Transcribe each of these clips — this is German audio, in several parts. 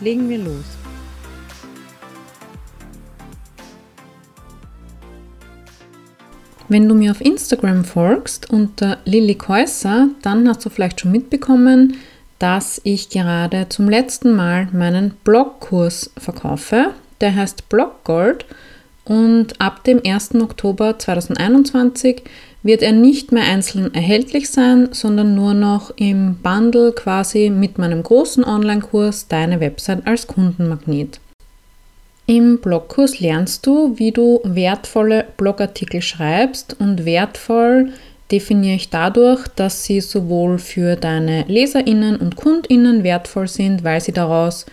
Legen wir los. Wenn du mir auf Instagram folgst unter Lilly Käusser, dann hast du vielleicht schon mitbekommen, dass ich gerade zum letzten Mal meinen Blogkurs verkaufe. Der heißt Bloggold und ab dem 1. Oktober 2021 wird er nicht mehr einzeln erhältlich sein, sondern nur noch im Bundle quasi mit meinem großen Online-Kurs Deine Website als Kundenmagnet. Im Blogkurs lernst du, wie du wertvolle Blogartikel schreibst und wertvoll definiere ich dadurch, dass sie sowohl für deine Leserinnen und Kundinnen wertvoll sind, weil sie daraus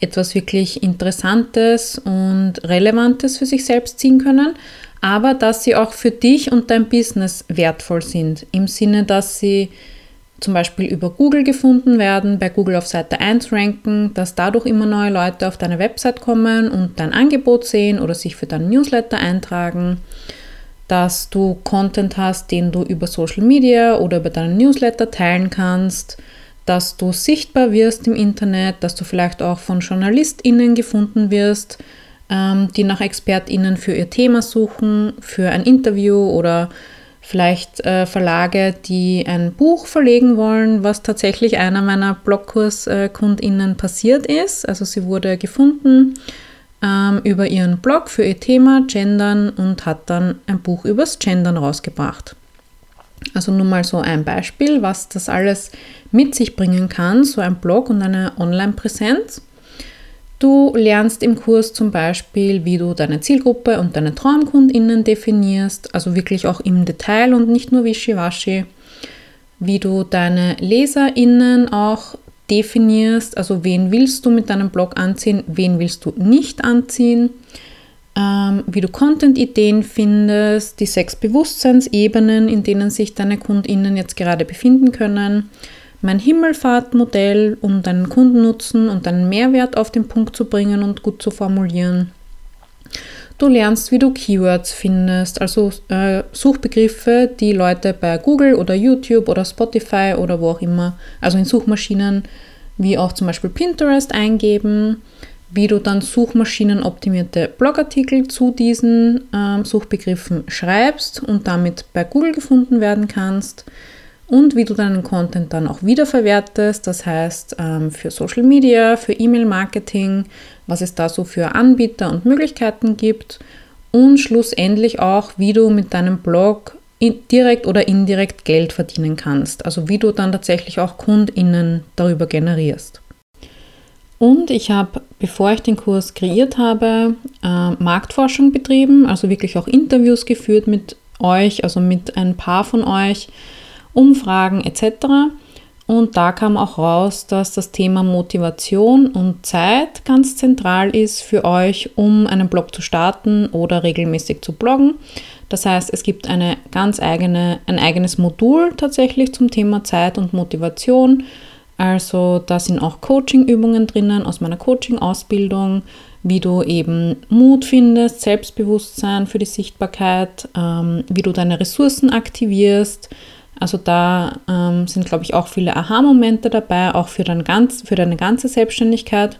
etwas wirklich Interessantes und Relevantes für sich selbst ziehen können, aber dass sie auch für dich und dein Business wertvoll sind. Im Sinne, dass sie zum Beispiel über Google gefunden werden, bei Google auf Seite 1 ranken, dass dadurch immer neue Leute auf deine Website kommen und dein Angebot sehen oder sich für deinen Newsletter eintragen, dass du Content hast, den du über Social Media oder über deinen Newsletter teilen kannst, dass du sichtbar wirst im Internet, dass du vielleicht auch von JournalistInnen gefunden wirst, die nach ExpertInnen für ihr Thema suchen, für ein Interview oder vielleicht äh, Verlage, die ein Buch verlegen wollen, was tatsächlich einer meiner BlogkurskundInnen passiert ist. Also sie wurde gefunden ähm, über ihren Blog für ihr Thema Gendern und hat dann ein Buch übers Gendern rausgebracht. Also nur mal so ein Beispiel, was das alles mit sich bringen kann, so ein Blog und eine Online-Präsenz. Du lernst im Kurs zum Beispiel, wie du deine Zielgruppe und deine Traumkundinnen definierst, also wirklich auch im Detail und nicht nur wischiwaschi. Wie du deine Leserinnen auch definierst, also wen willst du mit deinem Blog anziehen, wen willst du nicht anziehen. Ähm, wie du Content-Ideen findest, die sechs Bewusstseinsebenen, in denen sich deine Kundinnen jetzt gerade befinden können mein Himmelfahrtmodell, um deinen Kundennutzen und deinen Mehrwert auf den Punkt zu bringen und gut zu formulieren. Du lernst, wie du Keywords findest, also äh, Suchbegriffe, die Leute bei Google oder YouTube oder Spotify oder wo auch immer, also in Suchmaschinen wie auch zum Beispiel Pinterest eingeben, wie du dann suchmaschinenoptimierte Blogartikel zu diesen äh, Suchbegriffen schreibst und damit bei Google gefunden werden kannst, und wie du deinen Content dann auch wiederverwertest, das heißt ähm, für Social Media, für E-Mail-Marketing, was es da so für Anbieter und Möglichkeiten gibt und schlussendlich auch, wie du mit deinem Blog direkt oder indirekt Geld verdienen kannst, also wie du dann tatsächlich auch Kundinnen darüber generierst. Und ich habe, bevor ich den Kurs kreiert habe, äh, Marktforschung betrieben, also wirklich auch Interviews geführt mit euch, also mit ein paar von euch, Umfragen etc. Und da kam auch raus, dass das Thema Motivation und Zeit ganz zentral ist für euch, um einen Blog zu starten oder regelmäßig zu bloggen. Das heißt, es gibt eine ganz eigene, ein eigenes Modul tatsächlich zum Thema Zeit und Motivation. Also da sind auch Coaching-Übungen drinnen aus meiner Coaching-Ausbildung, wie du eben Mut findest, Selbstbewusstsein für die Sichtbarkeit, ähm, wie du deine Ressourcen aktivierst, also da ähm, sind, glaube ich, auch viele Aha-Momente dabei, auch für, dein ganz, für deine ganze Selbstständigkeit.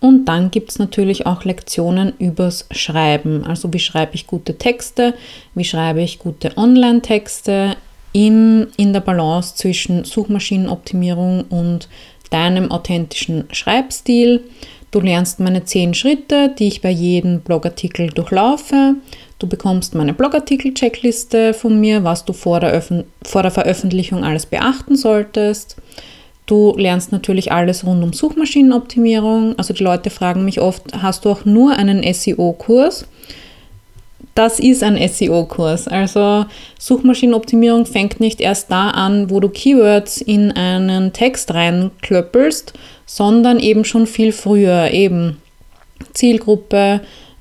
Und dann gibt es natürlich auch Lektionen übers Schreiben. Also wie schreibe ich gute Texte, wie schreibe ich gute Online-Texte in, in der Balance zwischen Suchmaschinenoptimierung und deinem authentischen Schreibstil. Du lernst meine zehn Schritte, die ich bei jedem Blogartikel durchlaufe. Du bekommst meine Blogartikel-Checkliste von mir, was du vor der, vor der Veröffentlichung alles beachten solltest. Du lernst natürlich alles rund um Suchmaschinenoptimierung. Also die Leute fragen mich oft, hast du auch nur einen SEO-Kurs? das ist ein SEO-Kurs. Also Suchmaschinenoptimierung fängt nicht erst da an, wo du Keywords in einen Text reinklöppelst, sondern eben schon viel früher. Eben Zielgruppe,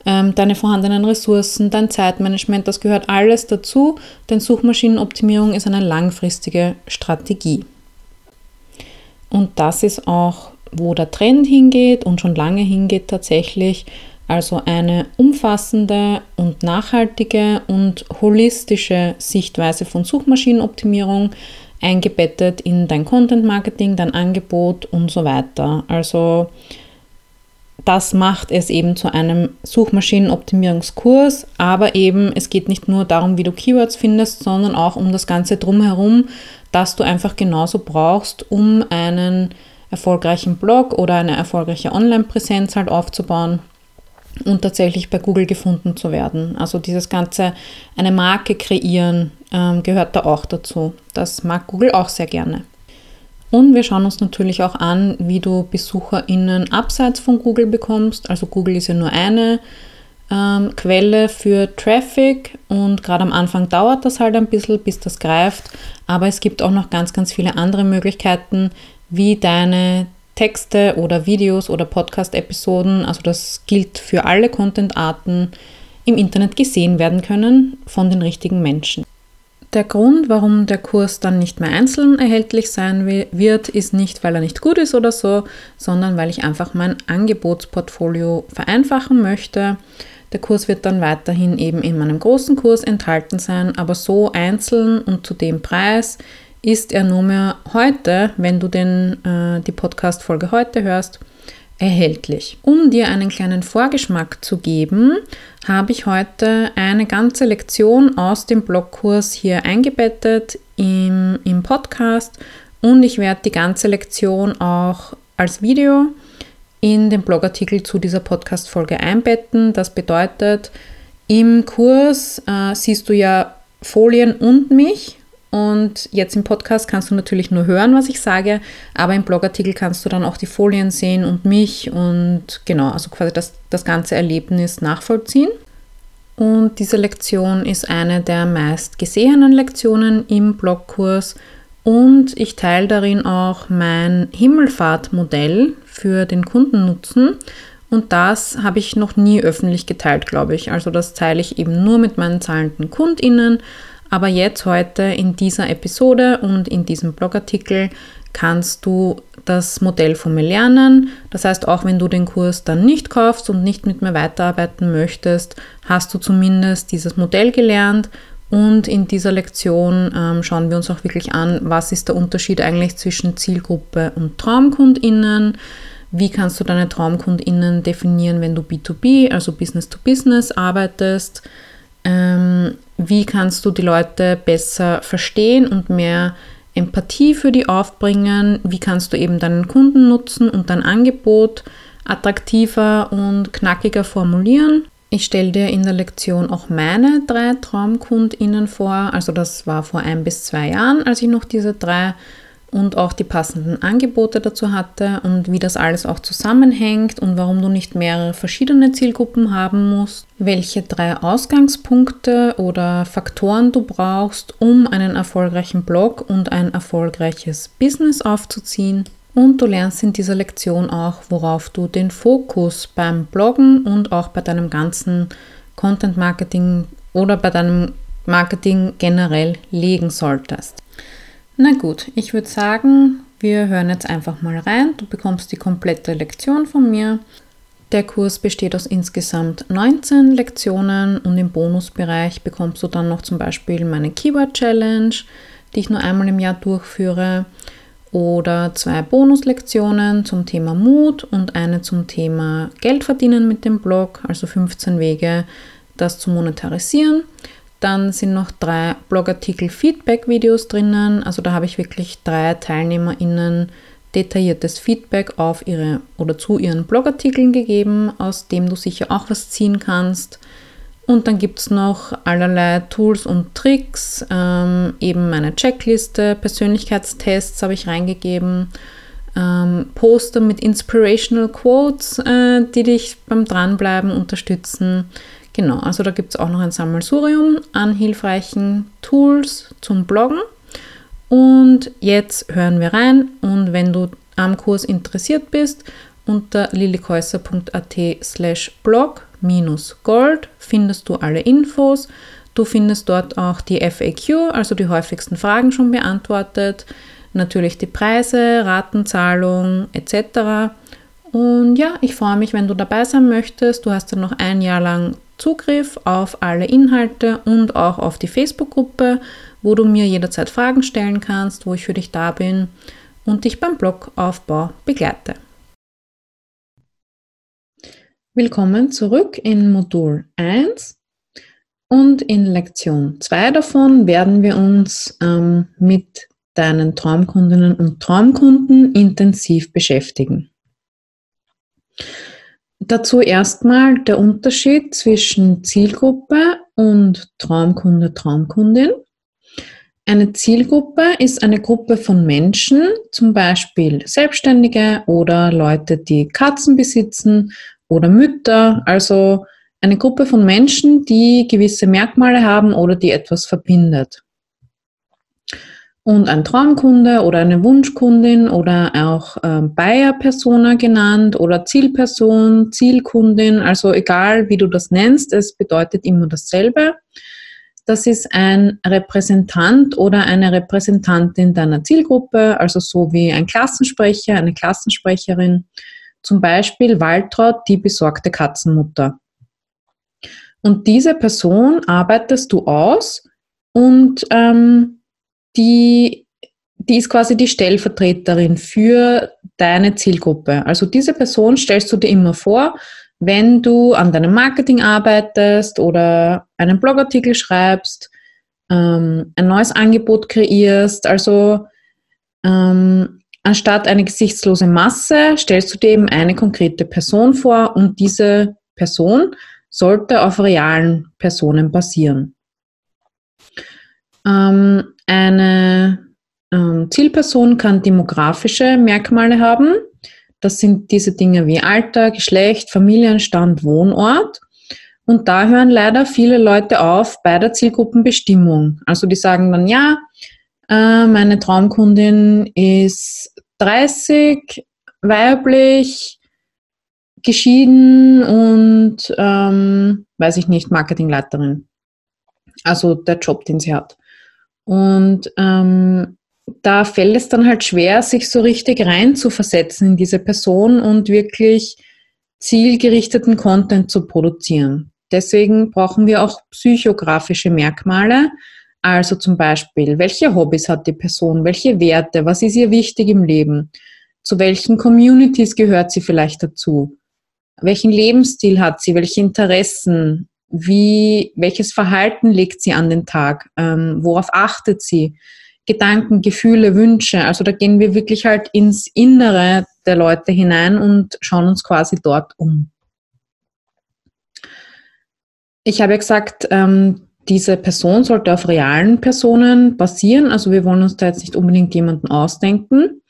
ähm, deine vorhandenen Ressourcen, dein Zeitmanagement, das gehört alles dazu, denn Suchmaschinenoptimierung ist eine langfristige Strategie. Und das ist auch, wo der Trend hingeht und schon lange hingeht tatsächlich. Also eine umfassende und nachhaltige und holistische Sichtweise von Suchmaschinenoptimierung eingebettet in dein Content Marketing, dein Angebot und so weiter. Also das macht es eben zu einem Suchmaschinenoptimierungskurs, aber eben es geht nicht nur darum, wie du Keywords findest, sondern auch um das Ganze drumherum, das du einfach genauso brauchst, um einen erfolgreichen Blog oder eine erfolgreiche Online-Präsenz halt aufzubauen und tatsächlich bei Google gefunden zu werden. Also dieses ganze, eine Marke kreieren, ähm, gehört da auch dazu. Das mag Google auch sehr gerne. Und wir schauen uns natürlich auch an, wie du BesucherInnen abseits von Google bekommst. Also Google ist ja nur eine ähm, Quelle für Traffic und gerade am Anfang dauert das halt ein bisschen, bis das greift. Aber es gibt auch noch ganz, ganz viele andere Möglichkeiten, wie deine Texte oder Videos oder Podcast-Episoden, also das gilt für alle Content-Arten, im Internet gesehen werden können von den richtigen Menschen. Der Grund, warum der Kurs dann nicht mehr einzeln erhältlich sein wird, ist nicht, weil er nicht gut ist oder so, sondern weil ich einfach mein Angebotsportfolio vereinfachen möchte. Der Kurs wird dann weiterhin eben in meinem großen Kurs enthalten sein, aber so einzeln und zu dem Preis ist er nur mehr heute, wenn du den, äh, die Podcast-Folge heute hörst, erhältlich. Um dir einen kleinen Vorgeschmack zu geben, habe ich heute eine ganze Lektion aus dem Blogkurs hier eingebettet im, im Podcast und ich werde die ganze Lektion auch als Video in den Blogartikel zu dieser Podcast-Folge einbetten. Das bedeutet, im Kurs äh, siehst du ja Folien und mich und jetzt im Podcast kannst du natürlich nur hören, was ich sage, aber im Blogartikel kannst du dann auch die Folien sehen und mich und genau, also quasi das, das ganze Erlebnis nachvollziehen. Und diese Lektion ist eine der meist gesehenen Lektionen im Blogkurs und ich teile darin auch mein Himmelfahrtmodell für den Kundennutzen. Und das habe ich noch nie öffentlich geteilt, glaube ich. Also das teile ich eben nur mit meinen zahlenden KundInnen aber jetzt heute in dieser Episode und in diesem Blogartikel kannst du das Modell von mir lernen. Das heißt, auch wenn du den Kurs dann nicht kaufst und nicht mit mir weiterarbeiten möchtest, hast du zumindest dieses Modell gelernt. Und in dieser Lektion ähm, schauen wir uns auch wirklich an, was ist der Unterschied eigentlich zwischen Zielgruppe und Traumkundinnen. Wie kannst du deine Traumkundinnen definieren, wenn du B2B, also Business to Business arbeitest? Ähm, wie kannst du die Leute besser verstehen und mehr Empathie für die aufbringen? Wie kannst du eben deinen Kunden nutzen und dein Angebot attraktiver und knackiger formulieren? Ich stelle dir in der Lektion auch meine drei TraumkundInnen vor. Also das war vor ein bis zwei Jahren, als ich noch diese drei und auch die passenden Angebote dazu hatte und wie das alles auch zusammenhängt und warum du nicht mehrere verschiedene Zielgruppen haben musst, welche drei Ausgangspunkte oder Faktoren du brauchst, um einen erfolgreichen Blog und ein erfolgreiches Business aufzuziehen. Und du lernst in dieser Lektion auch, worauf du den Fokus beim Bloggen und auch bei deinem ganzen Content Marketing oder bei deinem Marketing generell legen solltest. Na gut, ich würde sagen, wir hören jetzt einfach mal rein. Du bekommst die komplette Lektion von mir. Der Kurs besteht aus insgesamt 19 Lektionen und im Bonusbereich bekommst du dann noch zum Beispiel meine Keyword Challenge, die ich nur einmal im Jahr durchführe, oder zwei Bonuslektionen zum Thema Mut und eine zum Thema Geld verdienen mit dem Blog, also 15 Wege, das zu monetarisieren. Dann sind noch drei Blogartikel-Feedback-Videos drinnen. Also da habe ich wirklich drei TeilnehmerInnen detailliertes Feedback auf ihre oder zu ihren Blogartikeln gegeben, aus dem du sicher auch was ziehen kannst. Und dann gibt es noch allerlei Tools und Tricks, ähm, eben meine Checkliste, Persönlichkeitstests habe ich reingegeben, ähm, Poster mit Inspirational Quotes, äh, die dich beim Dranbleiben unterstützen Genau, also da gibt es auch noch ein Sammelsurium an hilfreichen Tools zum Bloggen. Und jetzt hören wir rein und wenn du am Kurs interessiert bist, unter lilikäuser.at slash blog gold findest du alle Infos. Du findest dort auch die FAQ, also die häufigsten Fragen schon beantwortet, natürlich die Preise, Ratenzahlung etc. Und ja, ich freue mich, wenn du dabei sein möchtest. Du hast dann noch ein Jahr lang Zugriff auf alle Inhalte und auch auf die Facebook-Gruppe, wo du mir jederzeit Fragen stellen kannst, wo ich für dich da bin und dich beim Blogaufbau begleite. Willkommen zurück in Modul 1 und in Lektion 2 davon werden wir uns ähm, mit deinen Traumkundinnen und Traumkunden intensiv beschäftigen. Dazu erstmal der Unterschied zwischen Zielgruppe und Traumkunde, Traumkundin. Eine Zielgruppe ist eine Gruppe von Menschen, zum Beispiel Selbstständige oder Leute, die Katzen besitzen oder Mütter, also eine Gruppe von Menschen, die gewisse Merkmale haben oder die etwas verbindet. Und ein Traumkunde oder eine Wunschkundin oder auch äh, Buyer-Persona genannt oder Zielperson, Zielkundin, also egal wie du das nennst, es bedeutet immer dasselbe. Das ist ein Repräsentant oder eine Repräsentantin deiner Zielgruppe, also so wie ein Klassensprecher, eine Klassensprecherin, zum Beispiel Waltraud, die besorgte Katzenmutter. Und diese Person arbeitest du aus und ähm, die, die ist quasi die Stellvertreterin für deine Zielgruppe. Also diese Person stellst du dir immer vor, wenn du an deinem Marketing arbeitest oder einen Blogartikel schreibst, ähm, ein neues Angebot kreierst. Also ähm, anstatt eine gesichtslose Masse stellst du dir eben eine konkrete Person vor und diese Person sollte auf realen Personen basieren. Ähm, eine ähm, Zielperson kann demografische Merkmale haben. Das sind diese Dinge wie Alter, Geschlecht, Familienstand, Wohnort. Und da hören leider viele Leute auf bei der Zielgruppenbestimmung. Also die sagen dann, ja, äh, meine Traumkundin ist 30, weiblich, geschieden und, ähm, weiß ich nicht, Marketingleiterin. Also der Job, den sie hat. Und ähm, da fällt es dann halt schwer, sich so richtig rein zu versetzen in diese Person und wirklich zielgerichteten Content zu produzieren. Deswegen brauchen wir auch psychografische Merkmale, also zum Beispiel, welche Hobbys hat die Person, welche Werte, was ist ihr wichtig im Leben, zu welchen Communities gehört sie vielleicht dazu, welchen Lebensstil hat sie, welche Interessen, wie, welches Verhalten legt sie an den Tag? Ähm, worauf achtet sie? Gedanken, Gefühle, Wünsche. Also da gehen wir wirklich halt ins Innere der Leute hinein und schauen uns quasi dort um. Ich habe ja gesagt, ähm, diese Person sollte auf realen Personen basieren. Also wir wollen uns da jetzt nicht unbedingt jemanden ausdenken.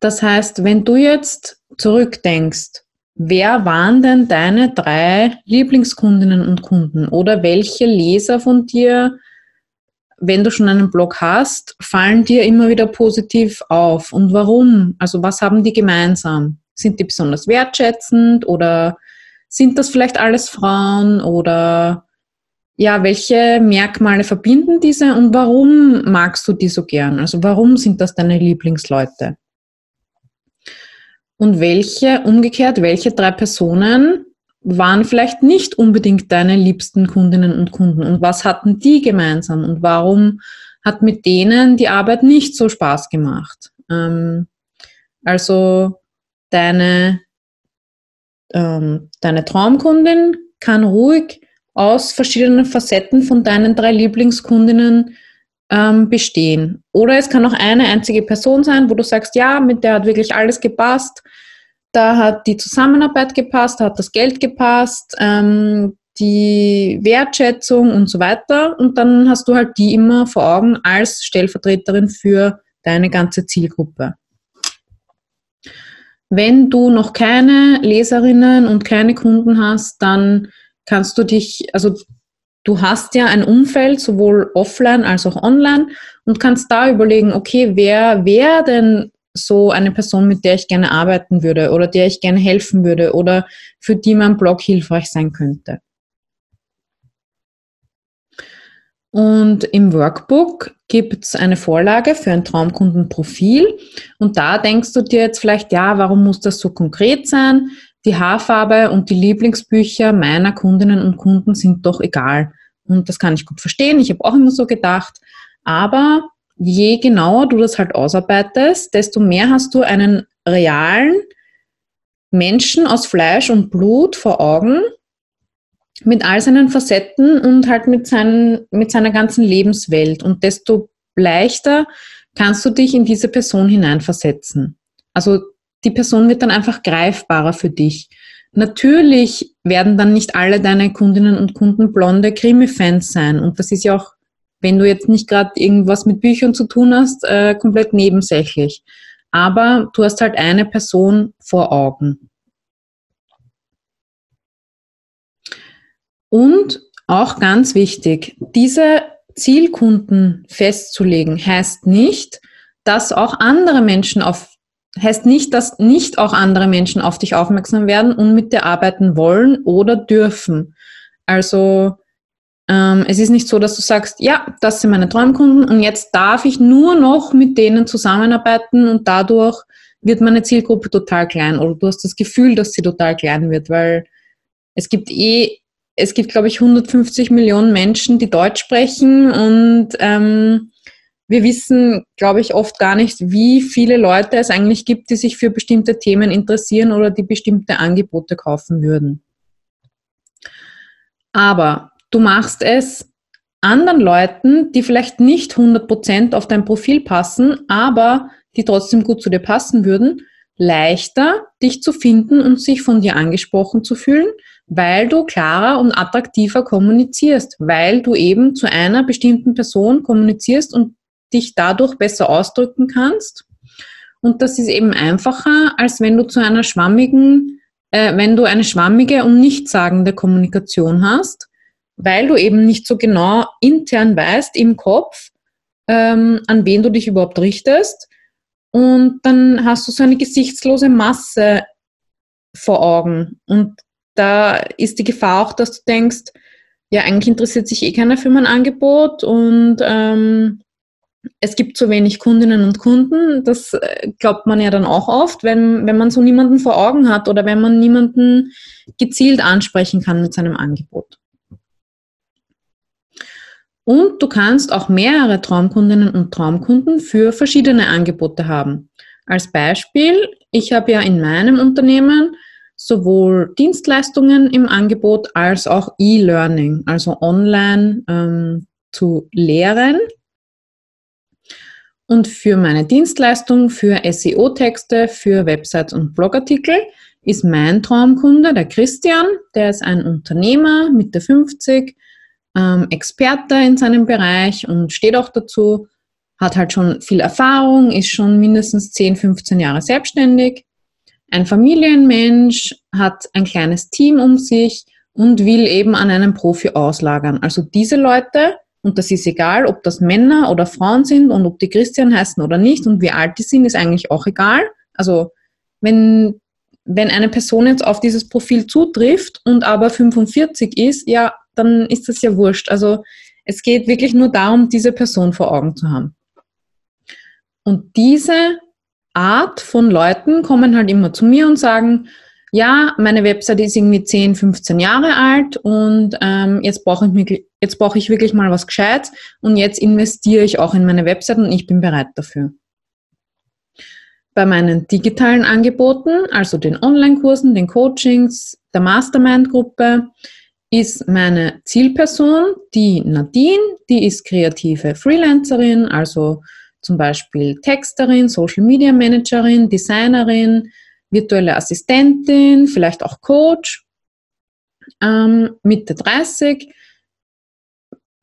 Das heißt, wenn du jetzt zurückdenkst, Wer waren denn deine drei Lieblingskundinnen und Kunden oder welche Leser von dir, wenn du schon einen Blog hast, fallen dir immer wieder positiv auf und warum? Also was haben die gemeinsam? Sind die besonders wertschätzend oder sind das vielleicht alles Frauen oder ja, welche Merkmale verbinden diese und warum magst du die so gern? Also warum sind das deine Lieblingsleute? Und welche, umgekehrt, welche drei Personen waren vielleicht nicht unbedingt deine liebsten Kundinnen und Kunden? Und was hatten die gemeinsam? Und warum hat mit denen die Arbeit nicht so Spaß gemacht? Ähm, also deine, ähm, deine Traumkundin kann ruhig aus verschiedenen Facetten von deinen drei Lieblingskundinnen ähm, bestehen. Oder es kann auch eine einzige Person sein, wo du sagst, ja, mit der hat wirklich alles gepasst. Da hat die Zusammenarbeit gepasst, da hat das Geld gepasst, ähm, die Wertschätzung und so weiter. Und dann hast du halt die immer vor Augen als Stellvertreterin für deine ganze Zielgruppe. Wenn du noch keine Leserinnen und keine Kunden hast, dann kannst du dich, also du hast ja ein Umfeld, sowohl offline als auch online, und kannst da überlegen, okay, wer wäre denn so eine Person, mit der ich gerne arbeiten würde oder der ich gerne helfen würde oder für die mein Blog hilfreich sein könnte. Und im Workbook gibt es eine Vorlage für ein Traumkundenprofil. Und da denkst du dir jetzt vielleicht, ja, warum muss das so konkret sein? Die Haarfarbe und die Lieblingsbücher meiner Kundinnen und Kunden sind doch egal. Und das kann ich gut verstehen. Ich habe auch immer so gedacht. Aber je genauer du das halt ausarbeitest, desto mehr hast du einen realen Menschen aus Fleisch und Blut vor Augen, mit all seinen Facetten und halt mit, seinen, mit seiner ganzen Lebenswelt. Und desto leichter kannst du dich in diese Person hineinversetzen. Also die Person wird dann einfach greifbarer für dich. Natürlich werden dann nicht alle deine Kundinnen und Kunden blonde Krimi-Fans sein. Und das ist ja auch, wenn du jetzt nicht gerade irgendwas mit Büchern zu tun hast, äh, komplett nebensächlich. Aber du hast halt eine Person vor Augen. Und auch ganz wichtig, diese Zielkunden festzulegen, heißt nicht, dass auch andere Menschen auf, heißt nicht, dass nicht auch andere Menschen auf dich aufmerksam werden und mit dir arbeiten wollen oder dürfen. Also ähm, es ist nicht so, dass du sagst, ja, das sind meine Traumkunden und jetzt darf ich nur noch mit denen zusammenarbeiten und dadurch wird meine Zielgruppe total klein oder du hast das Gefühl, dass sie total klein wird, weil es gibt eh es gibt, glaube ich, 150 Millionen Menschen, die Deutsch sprechen und ähm, wir wissen, glaube ich, oft gar nicht, wie viele Leute es eigentlich gibt, die sich für bestimmte Themen interessieren oder die bestimmte Angebote kaufen würden. Aber du machst es anderen Leuten, die vielleicht nicht 100% auf dein Profil passen, aber die trotzdem gut zu dir passen würden, leichter, dich zu finden und sich von dir angesprochen zu fühlen, weil du klarer und attraktiver kommunizierst, weil du eben zu einer bestimmten Person kommunizierst und dich dadurch besser ausdrücken kannst. Und das ist eben einfacher, als wenn du zu einer schwammigen, äh, wenn du eine schwammige und nichtssagende Kommunikation hast, weil du eben nicht so genau intern weißt im Kopf, ähm, an wen du dich überhaupt richtest. Und dann hast du so eine gesichtslose Masse vor Augen. Und da ist die Gefahr auch, dass du denkst, ja, eigentlich interessiert sich eh keiner für mein Angebot und ähm, es gibt zu wenig Kundinnen und Kunden. Das äh, glaubt man ja dann auch oft, wenn, wenn man so niemanden vor Augen hat oder wenn man niemanden gezielt ansprechen kann mit seinem Angebot. Und du kannst auch mehrere Traumkundinnen und Traumkunden für verschiedene Angebote haben. Als Beispiel, ich habe ja in meinem Unternehmen sowohl Dienstleistungen im Angebot als auch E-Learning, also online ähm, zu lehren. Und für meine Dienstleistung, für SEO-Texte, für Websites und Blogartikel ist mein Traumkunde der Christian. Der ist ein Unternehmer, Mitte 50, ähm, Experte in seinem Bereich und steht auch dazu, hat halt schon viel Erfahrung, ist schon mindestens 10, 15 Jahre selbstständig ein Familienmensch, hat ein kleines Team um sich und will eben an einen Profi auslagern. Also diese Leute, und das ist egal, ob das Männer oder Frauen sind und ob die Christian heißen oder nicht und wie alt die sind, ist eigentlich auch egal. Also wenn, wenn eine Person jetzt auf dieses Profil zutrifft und aber 45 ist, ja, dann ist das ja wurscht. Also es geht wirklich nur darum, diese Person vor Augen zu haben. Und diese Art von Leuten kommen halt immer zu mir und sagen, ja, meine Website ist irgendwie 10, 15 Jahre alt und ähm, jetzt brauche ich, jetzt brauche ich wirklich mal was Gescheites und jetzt investiere ich auch in meine Website und ich bin bereit dafür. Bei meinen digitalen Angeboten, also den Online-Kursen, den Coachings, der Mastermind-Gruppe, ist meine Zielperson die Nadine, die ist kreative Freelancerin, also zum Beispiel Texterin, Social Media Managerin, Designerin, virtuelle Assistentin, vielleicht auch Coach, ähm, Mitte 30,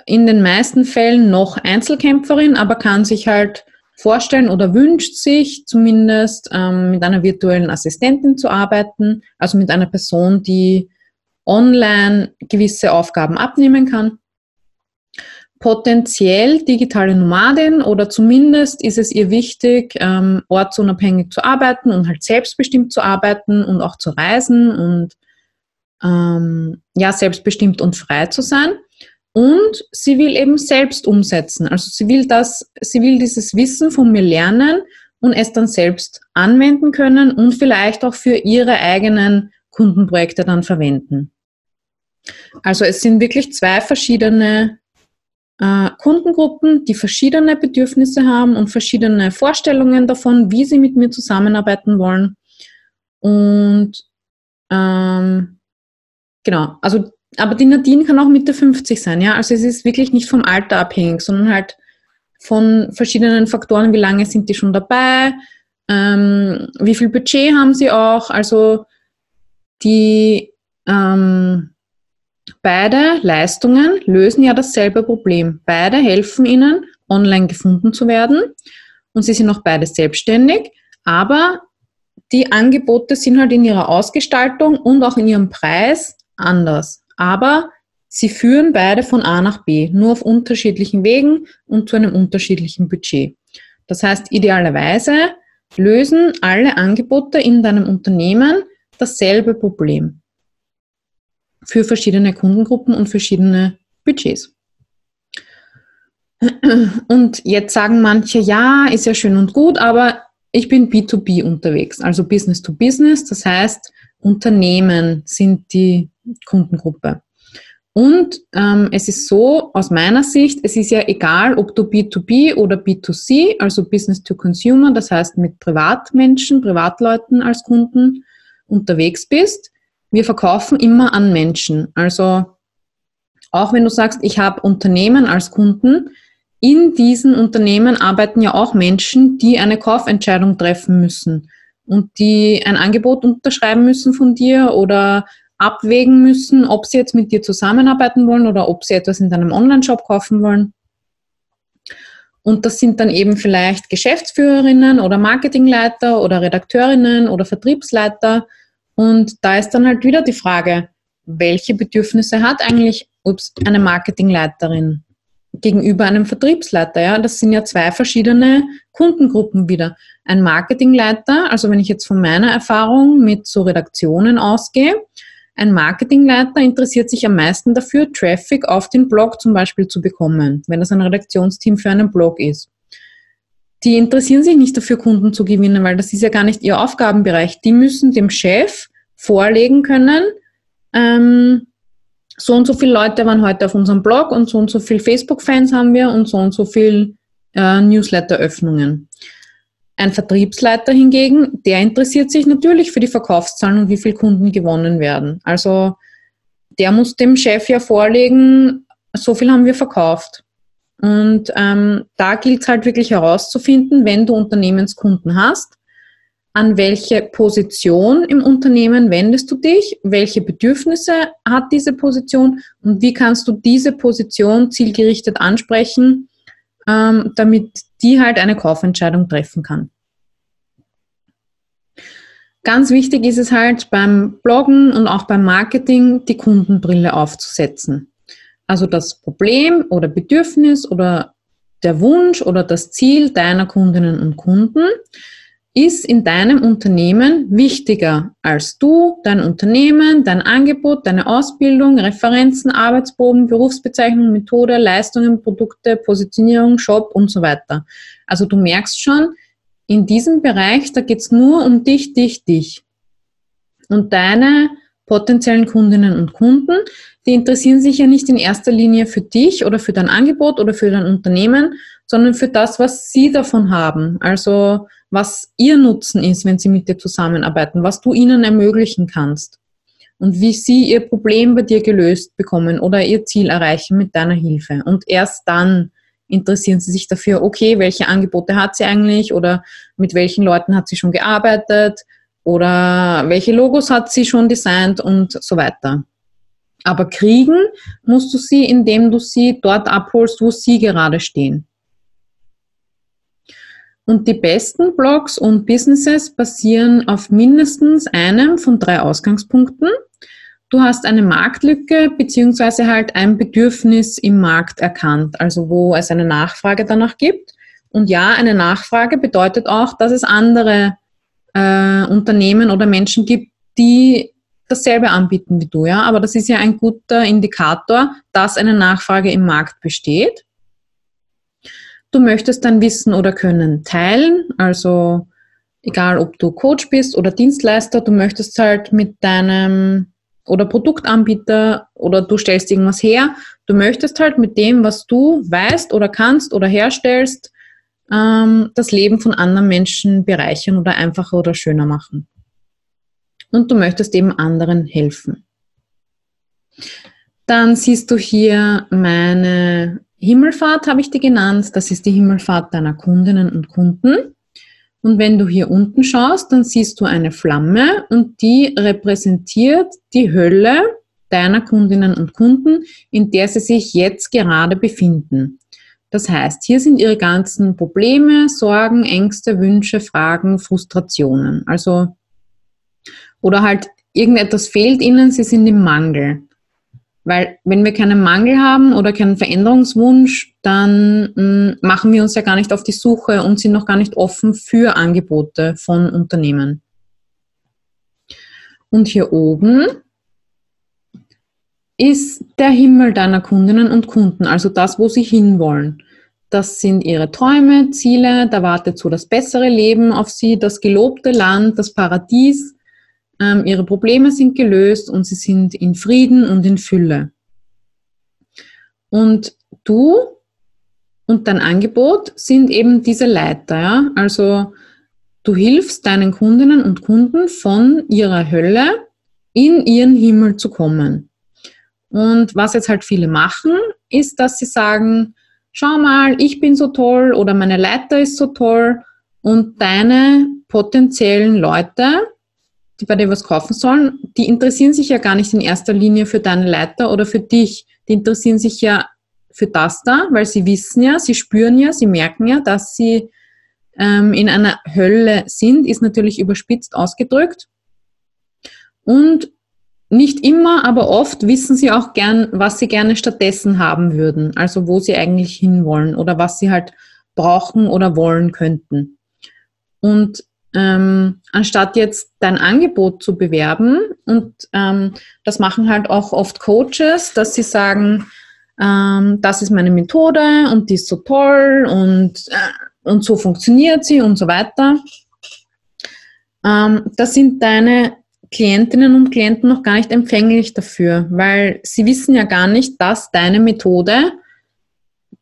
in den meisten Fällen noch Einzelkämpferin, aber kann sich halt vorstellen oder wünscht sich zumindest ähm, mit einer virtuellen Assistentin zu arbeiten, also mit einer Person, die online gewisse Aufgaben abnehmen kann. Potenziell digitale Nomadin oder zumindest ist es ihr wichtig, ähm, ortsunabhängig zu arbeiten und halt selbstbestimmt zu arbeiten und auch zu reisen und ähm, ja, selbstbestimmt und frei zu sein. Und sie will eben selbst umsetzen. Also sie will das, sie will dieses Wissen von mir lernen und es dann selbst anwenden können und vielleicht auch für ihre eigenen Kundenprojekte dann verwenden. Also es sind wirklich zwei verschiedene äh, Kundengruppen, die verschiedene Bedürfnisse haben und verschiedene Vorstellungen davon, wie sie mit mir zusammenarbeiten wollen. Und ähm, genau, also aber die Nadine kann auch Mitte 50 sein, ja. Also es ist wirklich nicht vom Alter abhängig, sondern halt von verschiedenen Faktoren, wie lange sind die schon dabei, ähm, wie viel Budget haben sie auch. Also die ähm, beide Leistungen lösen ja dasselbe Problem. Beide helfen ihnen, online gefunden zu werden und sie sind auch beide selbstständig, aber die Angebote sind halt in ihrer Ausgestaltung und auch in ihrem Preis anders. Aber sie führen beide von A nach B, nur auf unterschiedlichen Wegen und zu einem unterschiedlichen Budget. Das heißt, idealerweise lösen alle Angebote in deinem Unternehmen dasselbe Problem für verschiedene Kundengruppen und verschiedene Budgets. Und jetzt sagen manche, ja, ist ja schön und gut, aber ich bin B2B unterwegs, also Business to Business. Das heißt, Unternehmen sind die Kundengruppe. Und ähm, es ist so, aus meiner Sicht, es ist ja egal, ob du B2B oder B2C, also Business to Consumer, das heißt mit Privatmenschen, Privatleuten als Kunden unterwegs bist. Wir verkaufen immer an Menschen. Also auch wenn du sagst, ich habe Unternehmen als Kunden, in diesen Unternehmen arbeiten ja auch Menschen, die eine Kaufentscheidung treffen müssen und die ein Angebot unterschreiben müssen von dir oder abwägen müssen, ob sie jetzt mit dir zusammenarbeiten wollen oder ob sie etwas in deinem Online-Shop kaufen wollen. Und das sind dann eben vielleicht Geschäftsführerinnen oder Marketingleiter oder Redakteurinnen oder Vertriebsleiter. Und da ist dann halt wieder die Frage, welche Bedürfnisse hat eigentlich ups, eine Marketingleiterin? gegenüber einem Vertriebsleiter. Ja, das sind ja zwei verschiedene Kundengruppen wieder. Ein Marketingleiter, also wenn ich jetzt von meiner Erfahrung mit so Redaktionen ausgehe, ein Marketingleiter interessiert sich am meisten dafür, Traffic auf den Blog zum Beispiel zu bekommen, wenn das ein Redaktionsteam für einen Blog ist. Die interessieren sich nicht dafür, Kunden zu gewinnen, weil das ist ja gar nicht ihr Aufgabenbereich. Die müssen dem Chef vorlegen können, ähm, so und so viele Leute waren heute auf unserem Blog und so und so viele Facebook-Fans haben wir und so und so viele äh, Newsletter-Öffnungen. Ein Vertriebsleiter hingegen, der interessiert sich natürlich für die Verkaufszahlen und wie viele Kunden gewonnen werden. Also der muss dem Chef ja vorlegen, so viel haben wir verkauft. Und ähm, da gilt es halt wirklich herauszufinden, wenn du Unternehmenskunden hast, an welche Position im Unternehmen wendest du dich, welche Bedürfnisse hat diese Position und wie kannst du diese Position zielgerichtet ansprechen, ähm, damit die halt eine Kaufentscheidung treffen kann. Ganz wichtig ist es halt beim Bloggen und auch beim Marketing, die Kundenbrille aufzusetzen. Also das Problem oder Bedürfnis oder der Wunsch oder das Ziel deiner Kundinnen und Kunden ist in deinem Unternehmen wichtiger als du, dein Unternehmen, dein Angebot, deine Ausbildung, Referenzen, Arbeitsproben, Berufsbezeichnung, Methode, Leistungen, Produkte, Positionierung, Shop und so weiter. Also du merkst schon, in diesem Bereich, da geht es nur um dich, dich, dich. Und deine potenziellen Kundinnen und Kunden, die interessieren sich ja nicht in erster Linie für dich oder für dein Angebot oder für dein Unternehmen, sondern für das, was sie davon haben. Also was ihr Nutzen ist, wenn sie mit dir zusammenarbeiten, was du ihnen ermöglichen kannst und wie sie ihr Problem bei dir gelöst bekommen oder ihr Ziel erreichen mit deiner Hilfe. Und erst dann interessieren sie sich dafür, okay, welche Angebote hat sie eigentlich oder mit welchen Leuten hat sie schon gearbeitet oder welche Logos hat sie schon designt und so weiter. Aber kriegen musst du sie, indem du sie dort abholst, wo sie gerade stehen. Und die besten Blogs und Businesses basieren auf mindestens einem von drei Ausgangspunkten. du hast eine Marktlücke beziehungsweise halt ein Bedürfnis im Markt erkannt, also wo es eine Nachfrage danach gibt. Und ja, eine Nachfrage bedeutet auch, dass es andere äh, Unternehmen oder Menschen gibt, die dasselbe anbieten wie du, ja. Aber das ist ja ein guter Indikator, dass eine Nachfrage im Markt besteht. Du möchtest dein Wissen oder Können teilen, also egal ob du Coach bist oder Dienstleister, du möchtest halt mit deinem oder Produktanbieter oder du stellst irgendwas her, du möchtest halt mit dem, was du weißt oder kannst oder herstellst, ähm, das Leben von anderen Menschen bereichern oder einfacher oder schöner machen. Und du möchtest eben anderen helfen. Dann siehst du hier meine Himmelfahrt, habe ich dir genannt. Das ist die Himmelfahrt deiner Kundinnen und Kunden. Und wenn du hier unten schaust, dann siehst du eine Flamme und die repräsentiert die Hölle deiner Kundinnen und Kunden, in der sie sich jetzt gerade befinden. Das heißt, hier sind ihre ganzen Probleme, Sorgen, Ängste, Wünsche, Fragen, Frustrationen. Also, oder halt irgendetwas fehlt ihnen, sie sind im Mangel. Weil wenn wir keinen Mangel haben oder keinen Veränderungswunsch, dann mh, mm, machen wir uns ja gar nicht auf die Suche und sind noch gar nicht offen für Angebote von Unternehmen. Und hier oben ist der Himmel deiner Kundinnen und Kunden, also das, wo sie hinwollen. Das sind ihre Träume, Ziele, da wartet so das bessere Leben auf sie, das gelobte Land, das Paradies. Ähm, ihre Probleme sind gelöst und sie sind in Frieden und in Fülle. Und du und dein Angebot sind eben diese Leiter. Ja? Also du hilfst deinen Kundinnen und Kunden von ihrer Hölle in ihren Himmel zu kommen. Und was jetzt halt viele machen, ist, dass sie sagen, schau mal, ich bin so toll oder meine Leiter ist so toll und deine potenziellen Leute, die bei dir was kaufen sollen, die interessieren sich ja gar nicht in erster Linie für deine Leiter oder für dich. Die interessieren sich ja für das da, weil sie wissen ja, sie spüren ja, sie merken ja, dass sie ähm, in einer Hölle sind, ist natürlich überspitzt ausgedrückt. Und nicht immer, aber oft wissen sie auch gern, was sie gerne stattdessen haben würden, also wo sie eigentlich hinwollen oder was sie halt brauchen oder wollen könnten. Und ähm, anstatt jetzt dein Angebot zu bewerben, und ähm, das machen halt auch oft Coaches, dass sie sagen, ähm, das ist meine Methode und die ist so toll und, äh, und so funktioniert sie und so weiter. Ähm, das sind deine Klientinnen und Klienten noch gar nicht empfänglich dafür, weil sie wissen ja gar nicht, dass deine Methode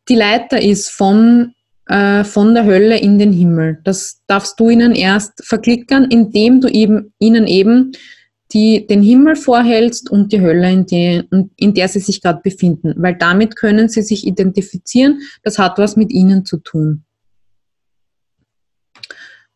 die Leiter ist vom, äh, von der Hölle in den Himmel. Das darfst du ihnen erst verklickern, indem du eben, ihnen eben die, den Himmel vorhältst und die Hölle, in, die, in der sie sich gerade befinden, weil damit können sie sich identifizieren. Das hat was mit ihnen zu tun.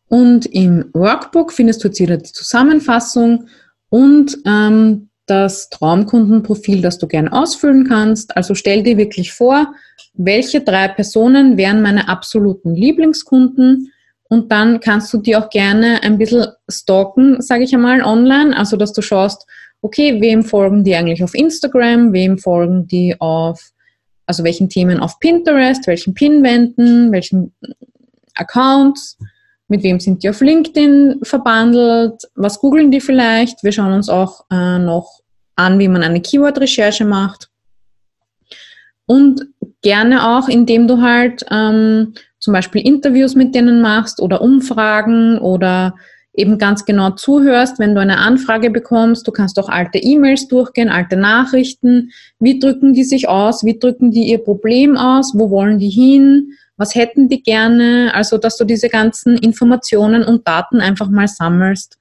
Und im Workbook findest du jetzt wieder die Zusammenfassung und ähm, das Traumkundenprofil, das du gerne ausfüllen kannst. Also stell dir wirklich vor, welche drei Personen wären meine absoluten Lieblingskunden und dann kannst du die auch gerne ein bisschen stalken, sage ich einmal, online. Also dass du schaust, okay, wem folgen die eigentlich auf Instagram, wem folgen die auf, also welchen Themen auf Pinterest, welchen Pinwänden, welchen Accounts mit wem sind die auf LinkedIn verbandelt, was googeln die vielleicht. Wir schauen uns auch äh, noch an, wie man eine Keyword-Recherche macht. Und gerne auch, indem du halt ähm, zum Beispiel Interviews mit denen machst oder Umfragen oder eben ganz genau zuhörst, wenn du eine Anfrage bekommst. Du kannst auch alte E-Mails durchgehen, alte Nachrichten. Wie drücken die sich aus? Wie drücken die ihr Problem aus? Wo wollen die hin? was hätten die gerne, also dass du diese ganzen Informationen und Daten einfach mal sammelst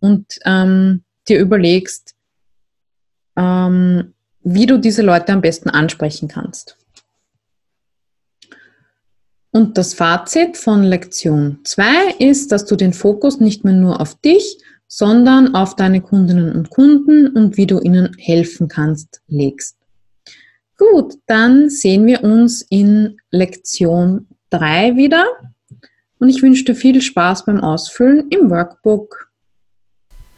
und ähm, dir überlegst, ähm, wie du diese Leute am besten ansprechen kannst. Und das Fazit von Lektion 2 ist, dass du den Fokus nicht mehr nur auf dich, sondern auf deine Kundinnen und Kunden und wie du ihnen helfen kannst, legst. Gut, dann sehen wir uns in Lektion 3 wieder und ich wünsche dir viel Spaß beim Ausfüllen im Workbook.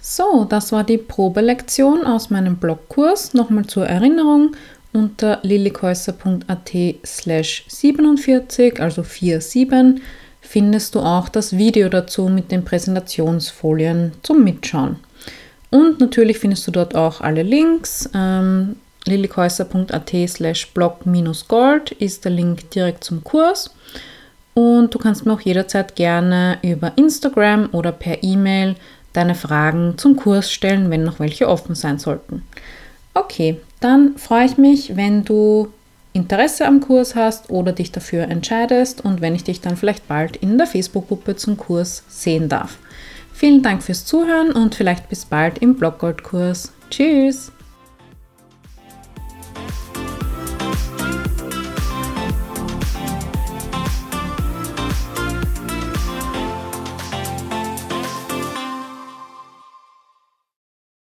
So, das war die Probelektion aus meinem Blogkurs. Nochmal zur Erinnerung unter lillikäuser.at slash 47, also 47, findest du auch das Video dazu mit den Präsentationsfolien zum Mitschauen. Und natürlich findest du dort auch alle Links. Ähm, lillikäuser.at slash blog-gold ist der Link direkt zum Kurs. Und du kannst mir auch jederzeit gerne über Instagram oder per E-Mail deine Fragen zum Kurs stellen, wenn noch welche offen sein sollten. Okay, dann freue ich mich, wenn du Interesse am Kurs hast oder dich dafür entscheidest und wenn ich dich dann vielleicht bald in der Facebook-Gruppe zum Kurs sehen darf. Vielen Dank fürs Zuhören und vielleicht bis bald im Bloggold-Kurs. Tschüss!